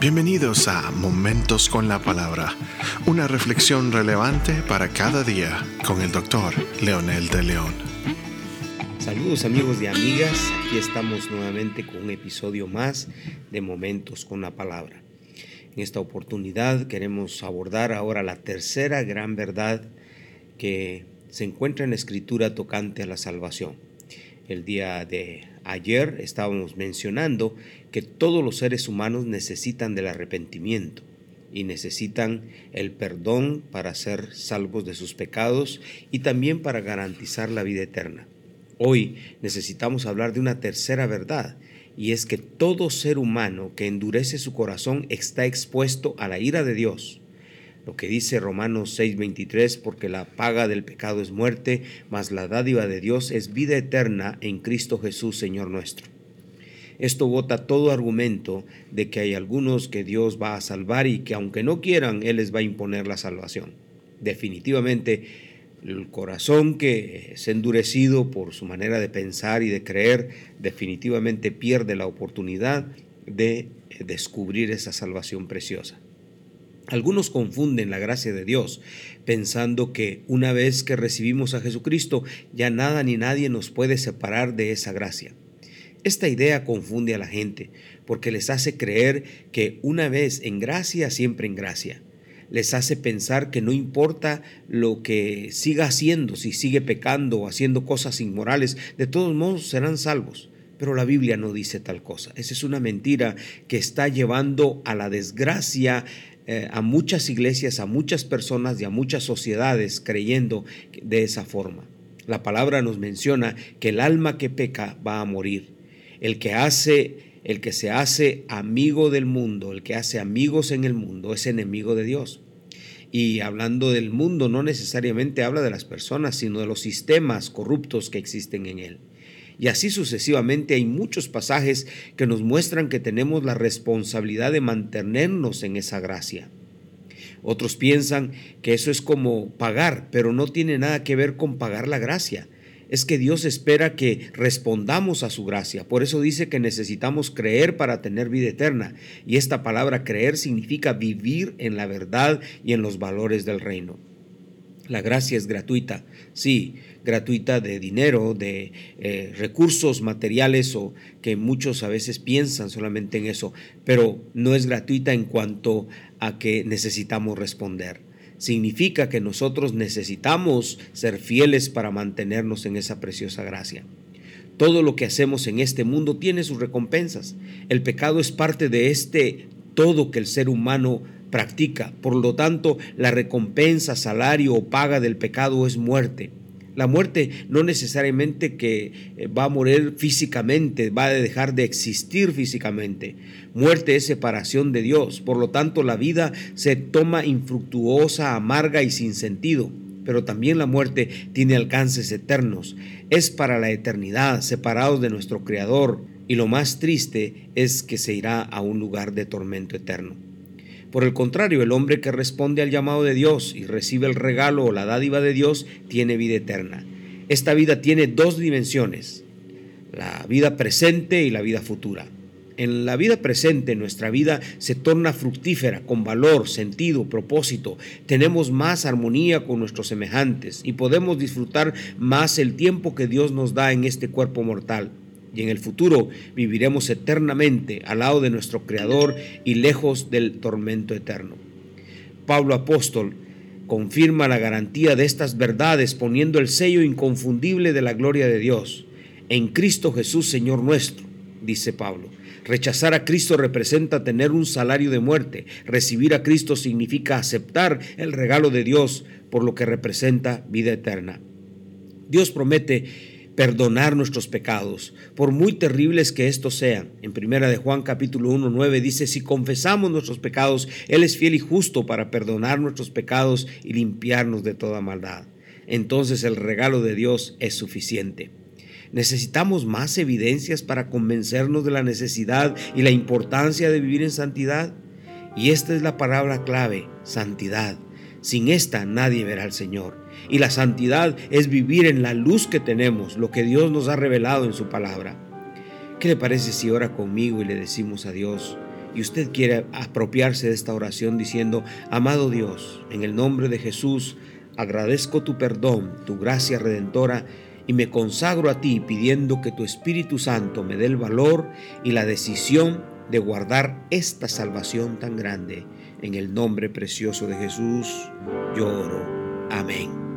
Bienvenidos a Momentos con la Palabra, una reflexión relevante para cada día con el doctor Leonel de León. Saludos amigos y amigas, aquí estamos nuevamente con un episodio más de Momentos con la Palabra. En esta oportunidad queremos abordar ahora la tercera gran verdad que se encuentra en la escritura tocante a la salvación. El día de ayer estábamos mencionando que todos los seres humanos necesitan del arrepentimiento y necesitan el perdón para ser salvos de sus pecados y también para garantizar la vida eterna. Hoy necesitamos hablar de una tercera verdad y es que todo ser humano que endurece su corazón está expuesto a la ira de Dios. Lo que dice Romanos 6:23, porque la paga del pecado es muerte, mas la dádiva de Dios es vida eterna en Cristo Jesús, Señor nuestro. Esto vota todo argumento de que hay algunos que Dios va a salvar y que aunque no quieran, Él les va a imponer la salvación. Definitivamente, el corazón que es endurecido por su manera de pensar y de creer, definitivamente pierde la oportunidad de descubrir esa salvación preciosa. Algunos confunden la gracia de Dios pensando que una vez que recibimos a Jesucristo ya nada ni nadie nos puede separar de esa gracia. Esta idea confunde a la gente porque les hace creer que una vez en gracia, siempre en gracia. Les hace pensar que no importa lo que siga haciendo, si sigue pecando o haciendo cosas inmorales, de todos modos serán salvos. Pero la Biblia no dice tal cosa. Esa es una mentira que está llevando a la desgracia eh, a muchas iglesias, a muchas personas y a muchas sociedades creyendo de esa forma. La palabra nos menciona que el alma que peca va a morir el que hace, el que se hace amigo del mundo, el que hace amigos en el mundo, es enemigo de Dios. Y hablando del mundo, no necesariamente habla de las personas, sino de los sistemas corruptos que existen en él. Y así sucesivamente hay muchos pasajes que nos muestran que tenemos la responsabilidad de mantenernos en esa gracia. Otros piensan que eso es como pagar, pero no tiene nada que ver con pagar la gracia es que Dios espera que respondamos a su gracia. Por eso dice que necesitamos creer para tener vida eterna. Y esta palabra creer significa vivir en la verdad y en los valores del reino. La gracia es gratuita, sí, gratuita de dinero, de eh, recursos materiales o que muchos a veces piensan solamente en eso, pero no es gratuita en cuanto a que necesitamos responder significa que nosotros necesitamos ser fieles para mantenernos en esa preciosa gracia. Todo lo que hacemos en este mundo tiene sus recompensas. El pecado es parte de este todo que el ser humano practica. Por lo tanto, la recompensa, salario o paga del pecado es muerte. La muerte no necesariamente que eh, va a morir físicamente, va a dejar de existir físicamente. Muerte es separación de Dios. Por lo tanto, la vida se toma infructuosa, amarga y sin sentido. Pero también la muerte tiene alcances eternos. Es para la eternidad, separados de nuestro Creador. Y lo más triste es que se irá a un lugar de tormento eterno. Por el contrario, el hombre que responde al llamado de Dios y recibe el regalo o la dádiva de Dios tiene vida eterna. Esta vida tiene dos dimensiones, la vida presente y la vida futura. En la vida presente nuestra vida se torna fructífera, con valor, sentido, propósito. Tenemos más armonía con nuestros semejantes y podemos disfrutar más el tiempo que Dios nos da en este cuerpo mortal y en el futuro viviremos eternamente al lado de nuestro Creador y lejos del tormento eterno. Pablo apóstol confirma la garantía de estas verdades poniendo el sello inconfundible de la gloria de Dios. En Cristo Jesús, Señor nuestro, dice Pablo. Rechazar a Cristo representa tener un salario de muerte. Recibir a Cristo significa aceptar el regalo de Dios, por lo que representa vida eterna. Dios promete perdonar nuestros pecados, por muy terribles que estos sean. En primera de Juan capítulo 1, 9 dice, si confesamos nuestros pecados, Él es fiel y justo para perdonar nuestros pecados y limpiarnos de toda maldad. Entonces el regalo de Dios es suficiente. Necesitamos más evidencias para convencernos de la necesidad y la importancia de vivir en santidad. Y esta es la palabra clave, santidad. Sin esta nadie verá al Señor. Y la santidad es vivir en la luz que tenemos, lo que Dios nos ha revelado en su palabra. ¿Qué le parece si ora conmigo y le decimos a Dios, y usted quiere apropiarse de esta oración diciendo, amado Dios, en el nombre de Jesús, agradezco tu perdón, tu gracia redentora, y me consagro a ti pidiendo que tu Espíritu Santo me dé el valor y la decisión de guardar esta salvación tan grande. En el nombre precioso de Jesús, yo oro. Amén.